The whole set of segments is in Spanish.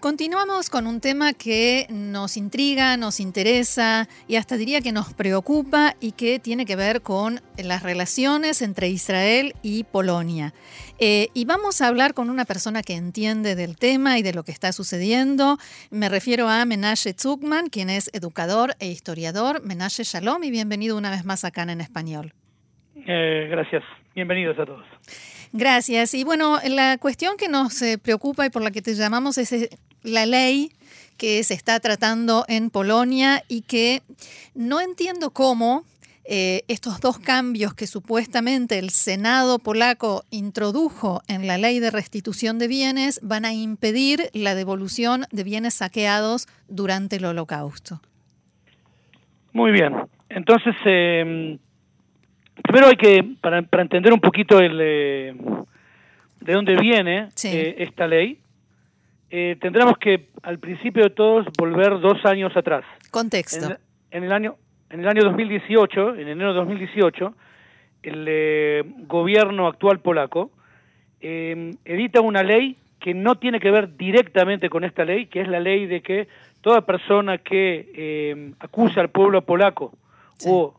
Continuamos con un tema que nos intriga, nos interesa y hasta diría que nos preocupa y que tiene que ver con las relaciones entre Israel y Polonia. Eh, y vamos a hablar con una persona que entiende del tema y de lo que está sucediendo. Me refiero a Menashe Zugman, quien es educador e historiador. Menashe Shalom y bienvenido una vez más acá en español. Eh, gracias, bienvenidos a todos. Gracias. Y bueno, la cuestión que nos eh, preocupa y por la que te llamamos es la ley que se está tratando en Polonia y que no entiendo cómo eh, estos dos cambios que supuestamente el Senado polaco introdujo en la ley de restitución de bienes van a impedir la devolución de bienes saqueados durante el holocausto. Muy bien. Entonces, eh, primero hay que, para, para entender un poquito el, eh, de dónde viene Sí. eh, esta ley, eh, tendremos que, al principio de todos, volver dos años atrás. Contexto. En, en el año en el año 2018, en enero de 2018, el eh, gobierno actual polaco eh, edita una ley que no tiene que ver directamente con esta ley, que es la ley de que toda persona que eh, acusa al pueblo polaco Sí. o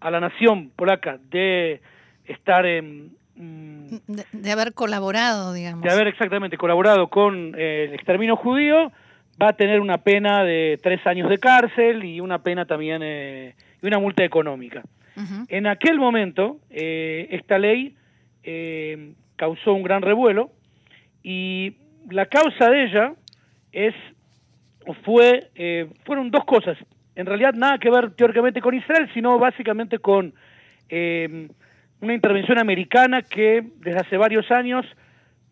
a la nación polaca de estar en de, de haber colaborado, digamos. de haber exactamente colaborado con eh, el exterminio judío, va a tener una pena de tres años de cárcel y una pena también eh, y una multa económica. En aquel momento, eh, esta ley eh, causó un gran revuelo y la causa de ella es o fue eh, fueron dos cosas. En realidad nada que ver teóricamente con Israel, sino básicamente con eh, una intervención americana que desde hace varios años,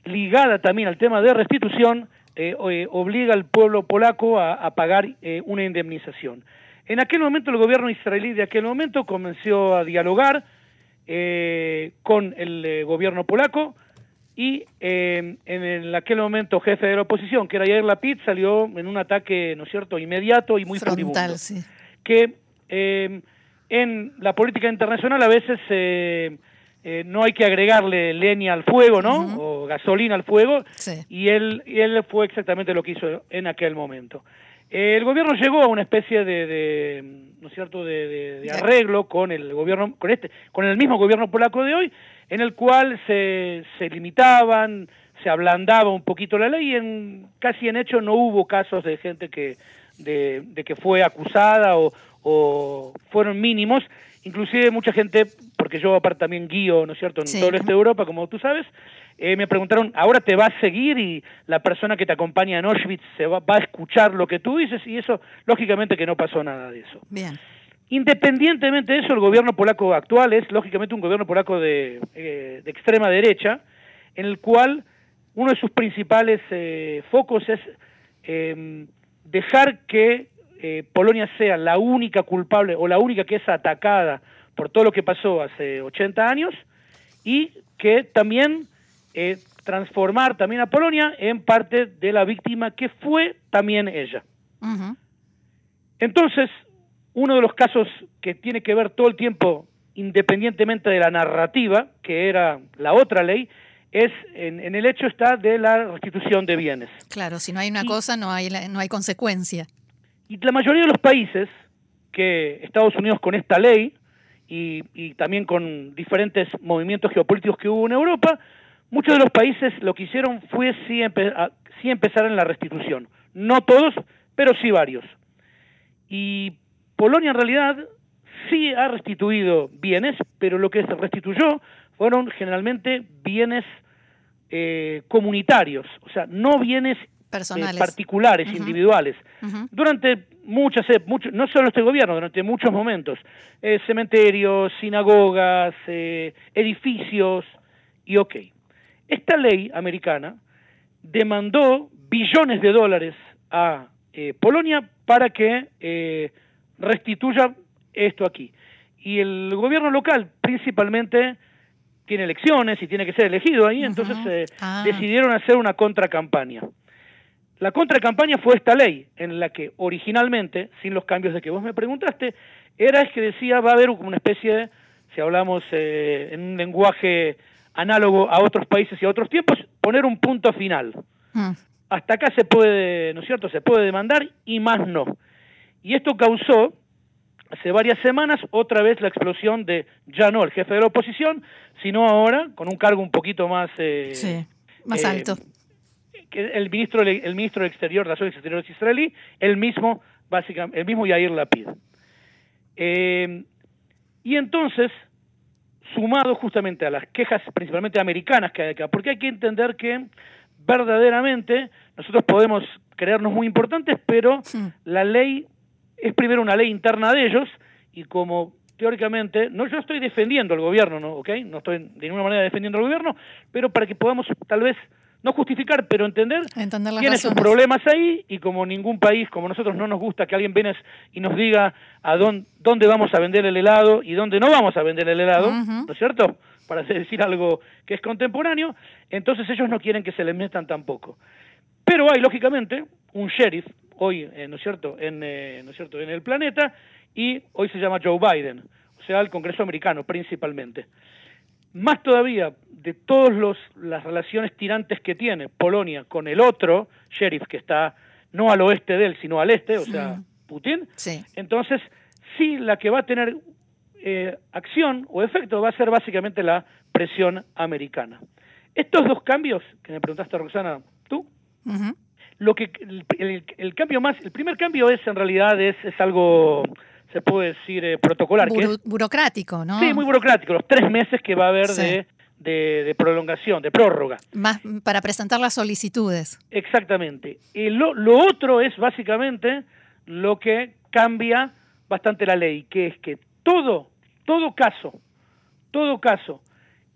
ligada también al tema de restitución, eh, eh, obliga al pueblo polaco a, a pagar eh, una indemnización. En aquel momento el gobierno israelí de aquel momento comenzó a dialogar con el gobierno polaco y en el- aquel momento jefe de la oposición, que era Yair Lapid, salió en un ataque, ¿no es cierto?, inmediato y muy Frontal, sí. que en la política internacional a veces eh, eh, no hay que agregarle leña al fuego, ¿no? O gasolina al fuego. Sí. Y él, y él fue exactamente lo que hizo en aquel momento. Eh, el gobierno llegó a una especie de, de, ¿no es cierto?, de, de- de Ya. arreglo con el gobierno, con este, con el mismo gobierno polaco de hoy, en el cual se, se limitaban, se ablandaba un poquito la ley y en, casi en hecho no hubo casos de gente que, de, de que fue acusada o, o fueron mínimos, inclusive mucha gente, porque yo aparte también guío, ¿no es cierto?, en Sí. todo el este de Europa, como tú sabes, eh, me preguntaron, ¿ahora te va a seguir y la persona que te acompaña en Auschwitz se va, va a escuchar lo que tú dices? Y eso, lógicamente que no pasó nada de eso. Bien. Independientemente de eso, el gobierno polaco actual es lógicamente un gobierno polaco de, eh, de extrema derecha, en el cual uno de sus principales eh, focos es eh, dejar que eh, Polonia sea la única culpable o la única que es atacada por todo lo que pasó hace 80 años y que también eh, transformar también a Polonia en parte de la víctima que fue también ella. Entonces, uno de los casos que tiene que ver todo el tiempo, independientemente de la narrativa, que era la otra ley, es en, en el hecho está de la restitución de bienes. Claro, si no hay una Y- cosa, no hay, la- no hay consecuencia. Y la mayoría de los países que Estados Unidos con esta ley y, y también con diferentes movimientos geopolíticos que hubo en Europa, muchos de los países lo que hicieron fue sí, empe- a- sí empezar en la restitución. No todos, pero sí varios. Y Polonia en realidad sí ha restituido bienes, pero lo que se restituyó fueron generalmente bienes eh, comunitarios, o sea, no bienes eh, Personales. particulares, individuales. Durante muchas, ep- mucho- no solo este gobierno, durante muchos momentos, eh, cementerios, sinagogas, edificios, y ok. Esta ley americana demandó billones de dólares a Polonia para que restituya esto aquí. Y el gobierno local principalmente tiene elecciones y tiene que ser elegido ahí, entonces eh, Ah. decidieron hacer una contracampaña. la contracampaña fue esta ley, en la que originalmente, sin los cambios de que vos me preguntaste, era es que decía va a haber una especie de, si hablamos eh, en un lenguaje análogo a otros países y a otros tiempos, poner un punto final. Mm. Hasta acá se puede, ¿no es cierto?, se puede demandar y más no. Y esto causó, hace varias semanas, otra vez la explosión de, ya no el jefe de la oposición, sino ahora, con un cargo un poquito más... Eh, sí, más eh, alto. Que el ministro, el ministro de Exterior, de Relaciones Exteriores israelí, el mismo, básicamente, el mismo Yair Lapid. Eh, y entonces, sumado justamente a las quejas principalmente americanas que hay acá, porque hay que entender que verdaderamente nosotros podemos creernos muy importantes, pero la ley es primero una ley interna de ellos y como teóricamente, no yo estoy defendiendo al gobierno, ¿no? ¿ok? No estoy de ninguna manera defendiendo al gobierno, pero para que podamos tal vez no justificar, pero entender, entender tiene sus problemas ahí y como ningún país, como nosotros no nos gusta que alguien venga y nos diga a dónde, dónde vamos a vender el helado y dónde no vamos a vender el helado, ¿no es cierto? Para decir algo que es contemporáneo, entonces ellos no quieren que se les metan tampoco. Pero hay, lógicamente, un sheriff hoy, eh, ¿no es cierto?, en, eh, ¿no es cierto?, en el planeta y hoy se llama Joe Biden, o sea, el Congreso americano principalmente. Más todavía, de todas las relaciones tirantes que tiene Polonia con el otro sheriff que está no al oeste de él, sino al este, o sea, Putin, sí. entonces sí la que va a tener eh, acción o efecto va a ser básicamente la presión americana. Estos dos cambios, que me preguntaste Roxana, tú, lo que el, cambio más, el primer cambio es en realidad es, es algo se puede decir eh, protocolar. burocrático, ¿no? Sí, muy burocrático, los tres meses que va a haber de, de, prolongación, de prórroga. Más para presentar las solicitudes. Exactamente. Y lo, lo otro es básicamente lo que cambia bastante la ley, que es que todo, todo caso, todo caso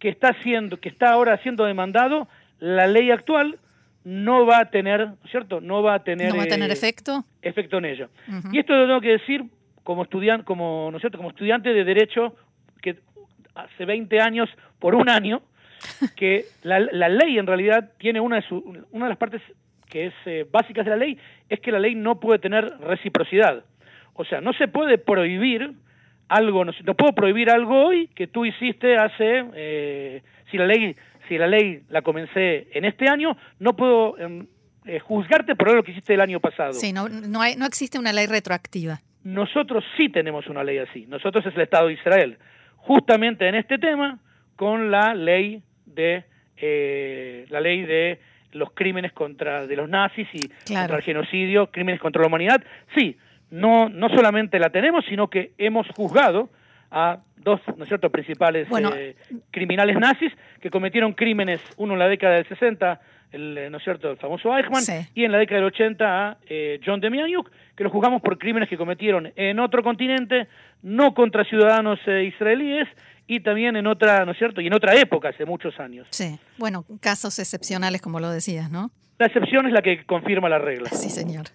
que está siendo, que está ahora siendo demandado, la ley actual no va a tener, ¿cierto? No va a tener, ¿No va a tener eh, efecto? efecto en ella. Y esto lo tengo que decir como estudiante, como, ¿no cierto? como estudiante de Derecho, que hace 20 años, por un año, que la, ley en realidad tiene una de, una de las partes que es eh, básicas de la ley, es que la ley no puede tener reciprocidad. O sea, no se puede prohibir algo, no, no puedo prohibir algo hoy que tú hiciste hace, eh, si la ley si la ley la comencé en este año, no puedo em, eh, juzgarte por lo que hiciste el año pasado. Sí, no, no, hay, no existe una ley retroactiva. Nosotros sí tenemos una ley así. Nosotros es el Estado de Israel. Justamente en este tema, con la ley de eh, la ley de los crímenes contra de los nazis y contra el genocidio, crímenes contra la humanidad. Sí, no no solamente la tenemos, sino que hemos juzgado a dos, ¿no es cierto?, principales eh, criminales nazis que cometieron crímenes, uno en la década del 60 el, eh, ¿no es cierto?, el famoso Eichmann, y en la década del 80 a eh, John Demianiuk, que lo juzgamos por crímenes que cometieron en otro continente, no contra ciudadanos eh, israelíes, y también en otra, ¿no es cierto?, y en otra época, hace muchos años. Sí, bueno, casos excepcionales, como lo decías, ¿no? La excepción es la que confirma la regla. Sí, señor.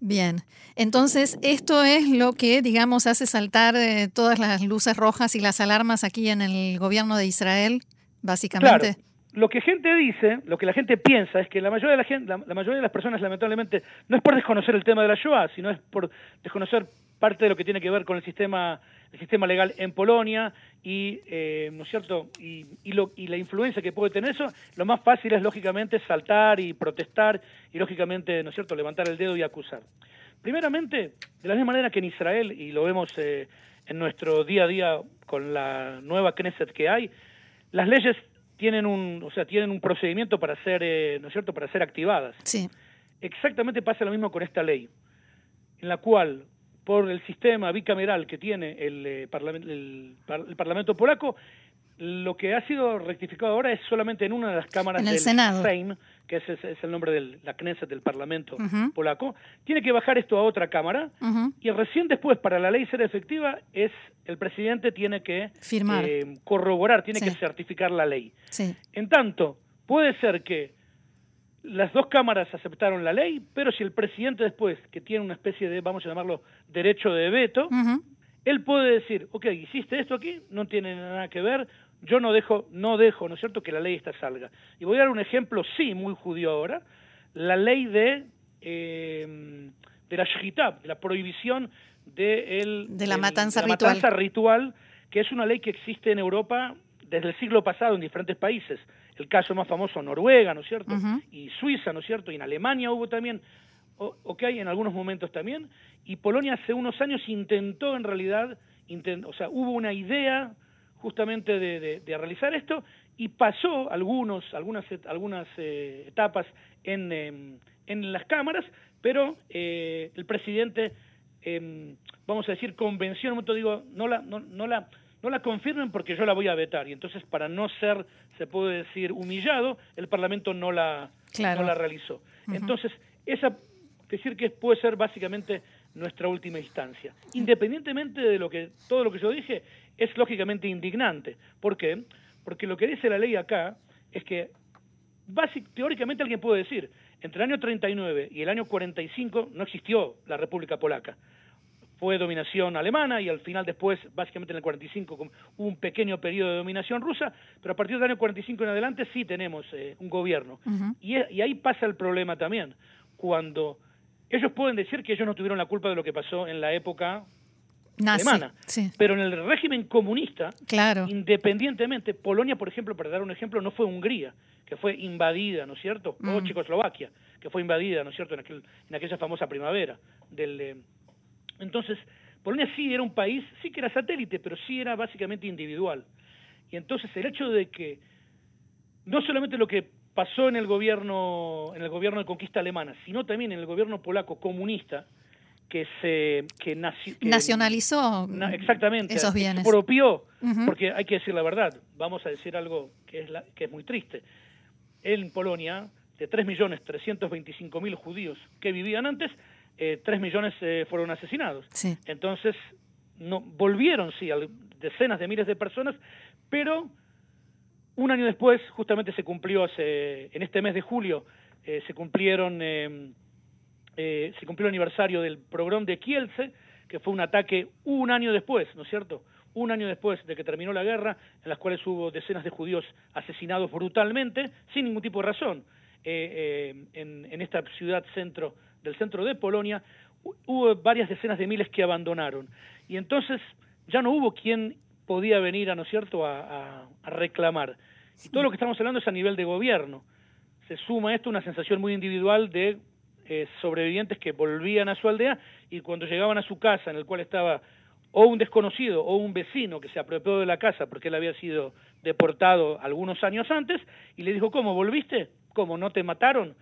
Bien, entonces esto es lo que, digamos, hace saltar todas las luces rojas y las alarmas aquí en el gobierno de Israel, básicamente lo que gente dice, lo que la gente piensa es que la mayoría de la gente, la, mayoría de las personas lamentablemente no es por desconocer el tema de la Shoah, sino es por desconocer parte de lo que tiene que ver con el sistema el sistema legal en Polonia y eh, no es cierto y, y, lo, y la influencia que puede tener eso. Lo más fácil es lógicamente saltar y protestar y lógicamente no es cierto levantar el dedo y acusar. Primeramente de la misma manera que en Israel y lo vemos eh, en nuestro día a día con la nueva Knesset que hay las leyes tienen un, o sea, tienen un procedimiento para ser, eh, ¿no es cierto?, para ser activadas. Sí. Exactamente pasa lo mismo con esta ley, en la cual, por el sistema bicameral que tiene el, eh, el, el Parlamento polaco, lo que ha sido rectificado ahora es solamente en una de las cámaras del Senado. que es, es, el nombre de la Knesset del Parlamento polaco. Tiene que bajar esto a otra cámara y recién después, para la ley ser efectiva, es el presidente tiene que firmar, eh, corroborar, tiene que certificar la ley. Sí. En tanto, puede ser que las dos cámaras aceptaron la ley, pero si el presidente después, que tiene una especie de, vamos a llamarlo, derecho de veto, él puede decir, ok, hiciste esto aquí, no tiene nada que ver, yo no dejo, no dejo, ¿no es cierto?, que la ley esta salga. Y voy a dar un ejemplo, sí, muy judío ahora. la ley de, eh, de la de la prohibición de, el, de la, el- matanza, de la ritual. matanza ritual, que es una ley que existe en Europa desde el siglo pasado en diferentes países. El caso más famoso, Noruega, ¿no es cierto? Y Suiza, ¿no es cierto? Y en Alemania hubo también, o- ok, en algunos momentos también. Y Polonia hace unos años intentó en realidad, inten- o sea, hubo una idea justamente de, de- de realizar esto y pasó algunos, algunas, algunas eh, etapas en, em, en las cámaras, pero eh, el presidente, em, vamos a decir, convenció, momento digo, no la, no, no la, no la confirmen porque yo la voy a vetar. Y entonces, para no ser, se puede decir, humillado, el Parlamento no la, Claro. no la realizó. Entonces, esa, decir que puede ser básicamente nuestra última instancia. Independientemente de lo que, todo lo que yo dije, es lógicamente indignante. ¿Por qué? Porque lo que dice la ley acá es que básic- teóricamente alguien puede decir, entre el año 39 y el año 45 no existió la República Polaca. Fue dominación alemana y al final después, básicamente en el 45, como hubo un pequeño periodo de dominación rusa, pero a partir del año 45 en adelante sí tenemos eh, un gobierno. Y, y ahí pasa el problema también, cuando ellos pueden decir que ellos no tuvieron la culpa de lo que pasó en la época Nazi. alemana, Sí, pero en el régimen comunista, claro. independientemente, Polonia, por ejemplo, para dar un ejemplo, no fue Hungría, que fue invadida, ¿no es cierto? O Mm. Checoslovaquia, que fue invadida, ¿no es cierto?, en, aquel, en aquella famosa primavera. del eh, Entonces, Polonia sí era un país, sí que era satélite, pero sí era básicamente individual. Y entonces el hecho de que no solamente lo que pasó en el gobierno en el gobierno de conquista alemana, sino también en el gobierno polaco comunista que se que, naci- que- Nacionalizó na- exactamente esos bienes. porque hay que decir la verdad vamos a decir algo que es la- que es muy triste en Polonia de 3.325.000 judíos que vivían antes eh, 3 millones eh, fueron asesinados Sí. entonces no volvieron sí al- decenas de miles de personas pero un año después justamente se cumplió hace en este mes de julio eh, se cumplieron eh, se cumplió el aniversario del programa de Kielce, que fue un ataque un año después, ¿no es cierto? Un año después de que terminó la guerra, en las cuales hubo decenas de judíos asesinados brutalmente, sin ningún tipo de razón. Eh, eh, en, en esta ciudad centro del centro de Polonia hu- hubo varias decenas de miles que abandonaron. Y entonces ya no hubo quien podía venir, a, ¿no es cierto?, a, a- a reclamar. Y todo lo que estamos hablando es a nivel de gobierno. Se suma a esto una sensación muy individual de eh, sobrevivientes que volvían a su aldea y cuando llegaban a su casa en el cual estaba o un desconocido o un vecino que se apropió de la casa porque él había sido deportado algunos años antes y le dijo, ¿cómo volviste? ¿Cómo no te mataron?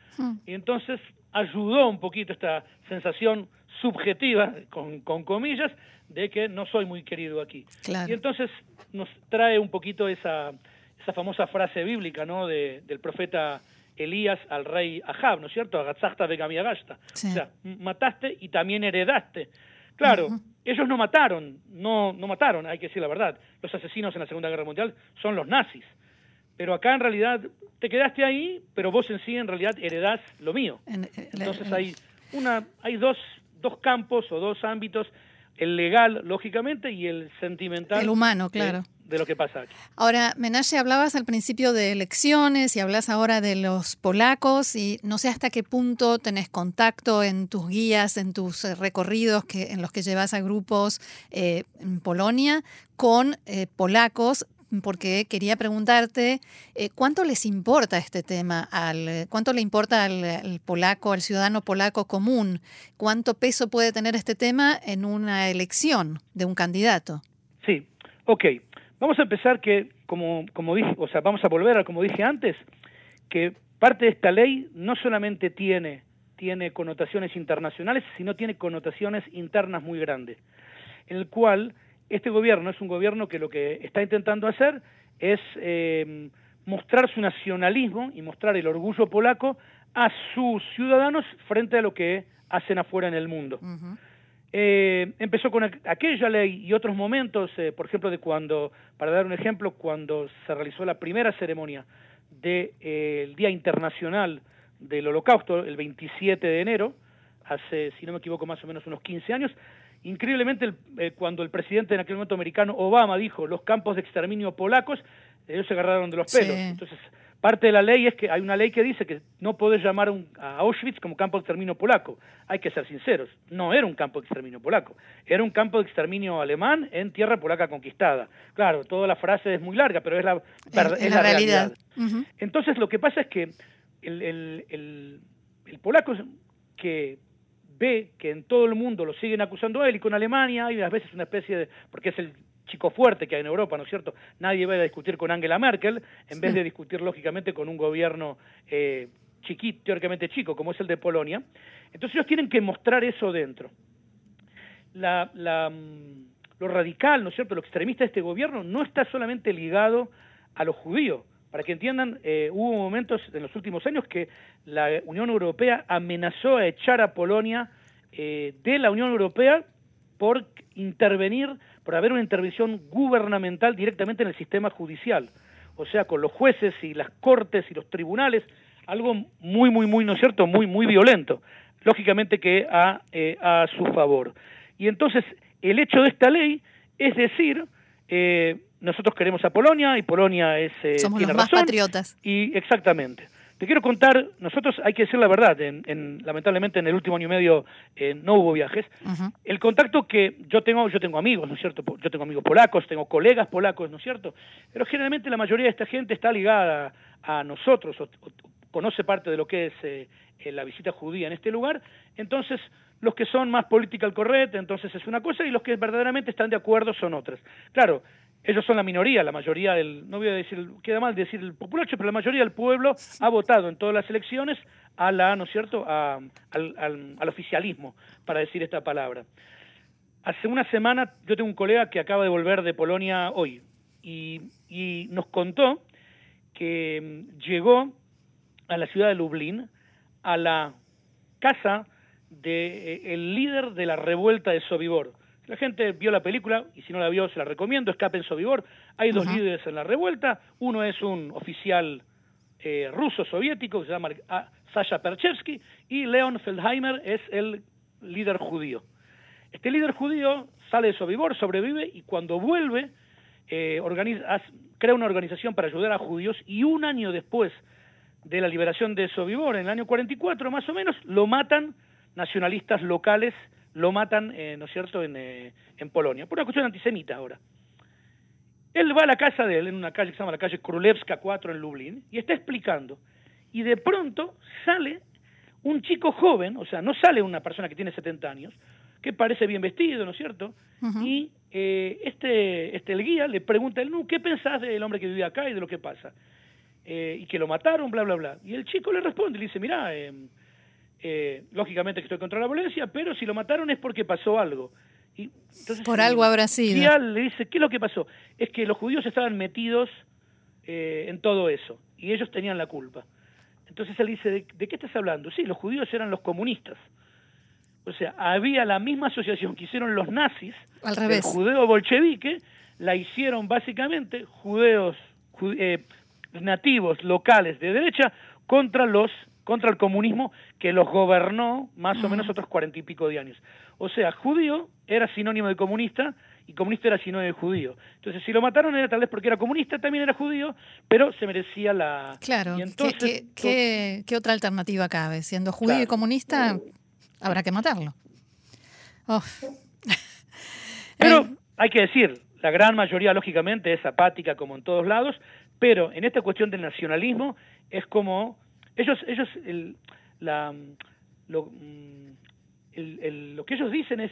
Y entonces ayudó un poquito esta sensación subjetiva, con, con comillas, de que no soy muy querido aquí. Claro. Y entonces nos trae un poquito esa, esa famosa frase bíblica ¿no? de, del profeta Elías al rey Ahab, ¿no es cierto? Agatzachta vegamiagashta. Sí. O sea, mataste y también heredaste. Claro, ellos no mataron, no, no mataron, hay que decir la verdad. Los asesinos en la Segunda Guerra Mundial son los nazis. Pero acá en realidad te quedaste ahí, pero vos en sí en realidad heredás lo mío. Eh, Entonces en- hay una hay dos, dos campos o dos ámbitos, el legal, lógicamente, y el sentimental. El humano, de- claro. De, lo que pasa aquí. Ahora, Menashe, hablabas al principio de elecciones y hablas ahora de los polacos y no sé hasta qué punto tenés contacto en tus guías, en tus eh, recorridos que, en los que llevas a grupos eh, en Polonia con eh, polacos, porque quería preguntarte eh, cuánto les importa este tema, al, cuánto le importa al, al polaco, al ciudadano polaco común, cuánto peso puede tener este tema en una elección de un candidato. Sí, ok. Vamos a empezar que, como, como dije, o sea, vamos a volver a como dije antes, que parte de esta ley no solamente tiene, tiene connotaciones internacionales, sino tiene connotaciones internas muy grandes, en el cual este gobierno es un gobierno que lo que está intentando hacer es eh, mostrar su nacionalismo y mostrar el orgullo polaco a sus ciudadanos frente a lo que hacen afuera en el mundo. Eh, empezó con aqu- aquella ley y otros momentos, eh, por ejemplo, de cuando, para dar un ejemplo, cuando se realizó la primera ceremonia del Día Internacional del Holocausto, el 27 de enero, hace, si no me equivoco, más o menos unos 15 años, increíblemente el- eh, cuando el presidente en aquel momento americano, Obama, dijo los campos de exterminio polacos, ellos se agarraron de los Sí. pelos. Entonces, Parte de la ley es que hay una ley que dice que no podés llamar a Auschwitz como campo de exterminio polaco. Hay que ser sinceros, no era un campo de exterminio polaco, era un campo de exterminio alemán en tierra polaca conquistada. Claro, toda la frase es muy larga, pero es la, realidad. Entonces lo que pasa es que el, el, el polaco que ve que en todo el mundo lo siguen acusando a él y con Alemania hay a veces una especie de, porque es el chico fuerte que hay en Europa, ¿no es cierto? Nadie va a discutir con Angela Merkel en vez de discutir lógicamente con un gobierno eh, chiquito, teóricamente chico, como es el de Polonia. Entonces ellos tienen que mostrar eso dentro. La, la, mm, lo radical, ¿no es cierto?, lo extremista de este gobierno no está solamente ligado a los judíos. Para que entiendan, eh, hubo momentos en los últimos años que la Unión Europea amenazó a echar a Polonia eh, de la Unión Europea por intervenir por haber una intervención gubernamental directamente en el sistema judicial, o sea, con los jueces y las cortes y los tribunales, algo muy, muy, muy, ¿no es cierto?, muy, muy violento, lógicamente que a, eh, a su favor. Y entonces, el hecho de esta ley es decir, eh, nosotros queremos a Polonia y Polonia es... Eh, Somos los más patriotas. Y exactamente. Te quiero contar, nosotros hay que decir la verdad, en, lamentablemente en el último año y medio eh, no hubo viajes. El contacto que yo tengo, yo tengo amigos, ¿no es cierto? Yo tengo amigos polacos, tengo colegas polacos, ¿no es cierto? Pero generalmente la mayoría de esta gente está ligada a nosotros, o, conoce parte de lo que es eh, eh, la visita judía en este lugar. Entonces, los que son más political correct, entonces es una cosa, y los que verdaderamente están de acuerdo son otras. Claro, ellos son la minoría, la mayoría del, no voy a decir, queda mal decir el populacho, pero la mayoría del pueblo ha votado en todas las elecciones a la, ¿no es cierto?, al, al, oficialismo, para decir esta palabra. Hace una semana yo tengo un colega que acaba de volver de Polonia hoy y, y nos contó que mm, llegó a la ciudad de Lublin, a la casa del de, eh, líder de la revuelta de Sobibor. La gente vio la película y si no la vio se la recomiendo, Escape en Sobibor. Hay dos líderes en la revuelta, uno es un oficial eh, ruso soviético que se llama ah, Sasha Perchevsky y Leon Feldheimer es el líder judío. Este líder judío sale de Sobibor, sobrevive y cuando vuelve eh, organiza, crea una organización para ayudar a judíos y un año después de la liberación de Sobibor, en el año 44 más o menos, lo matan nacionalistas locales lo matan, eh, ¿no es cierto?, en, eh, en Polonia, por una cuestión antisemita ahora. Él va a la casa de él, en una calle que se llama la calle Królewska 4 en Lublin, y está explicando. Y de pronto sale un chico joven, o sea, no sale una persona que tiene 70 años, que parece bien vestido, ¿no es cierto? Y eh, este, este, el guía le pregunta a él, ¿qué pensás del hombre que vive acá y de lo que pasa? y que lo mataron, bla, bla, bla. Y el chico le responde, le dice, mira, eh, eh, lógicamente que estoy contra la violencia, pero si lo mataron es porque pasó algo. Y entonces, Por algo habrá sido. le dice, ¿qué es lo que pasó? Es que los judíos estaban metidos eh, en todo eso y ellos tenían la culpa. Entonces él dice, ¿de, qué estás hablando? Sí, los judíos eran los comunistas. O sea, había la misma asociación que hicieron los nazis, Al revés. el judeo bolchevique, la hicieron básicamente judeos eh, nativos locales de derecha contra los contra el comunismo que los gobernó más o menos otros cuarenta y pico de años. O sea, judío era sinónimo de comunista y comunista era sinónimo de judío. Entonces, si lo mataron era tal vez porque era comunista, también era judío, pero se merecía la... Claro, entonces, ¿qué, otra alternativa cabe? Siendo judío y comunista, habrá que matarlo. Pero hay que decir, la gran mayoría, lógicamente, es apática como en todos lados, pero en esta cuestión del nacionalismo es como ellos, ellos, el, la, lo, mm, el, lo que ellos dicen es,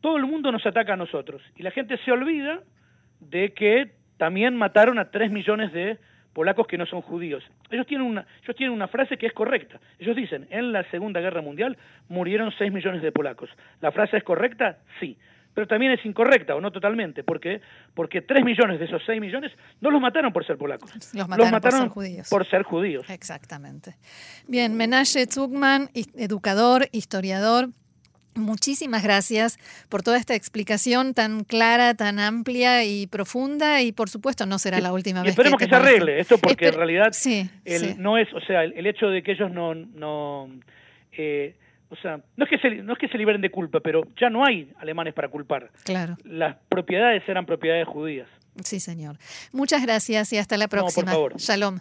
todo el mundo nos ataca a nosotros. Y la gente se olvida de que también mataron a tres millones de polacos que no son judíos. Ellos tienen una, ellos tienen una frase que es correcta. Ellos dicen, en la Segunda Guerra Mundial murieron seis millones de polacos. ¿La frase es correcta? Sí pero también es incorrecta, o no totalmente. ¿Por qué? Porque 3 millones de esos 6 millones no los mataron por ser polacos. Los mataron, por ser judíos. Por ser judíos. Exactamente. Bien, Menashe Zugman, educador, historiador. Muchísimas gracias por toda esta explicación tan clara, tan amplia y profunda y por supuesto no será la última vez. Esperemos que, se arregle esto porque en realidad no es, o sea, el, hecho de que ellos no, no eh, o sea, no es que se, no es que se liberen de culpa, pero ya no hay alemanes para culpar. Claro. Las propiedades eran propiedades judías. Sí, señor. Muchas gracias y hasta la próxima. por favor. Shalom.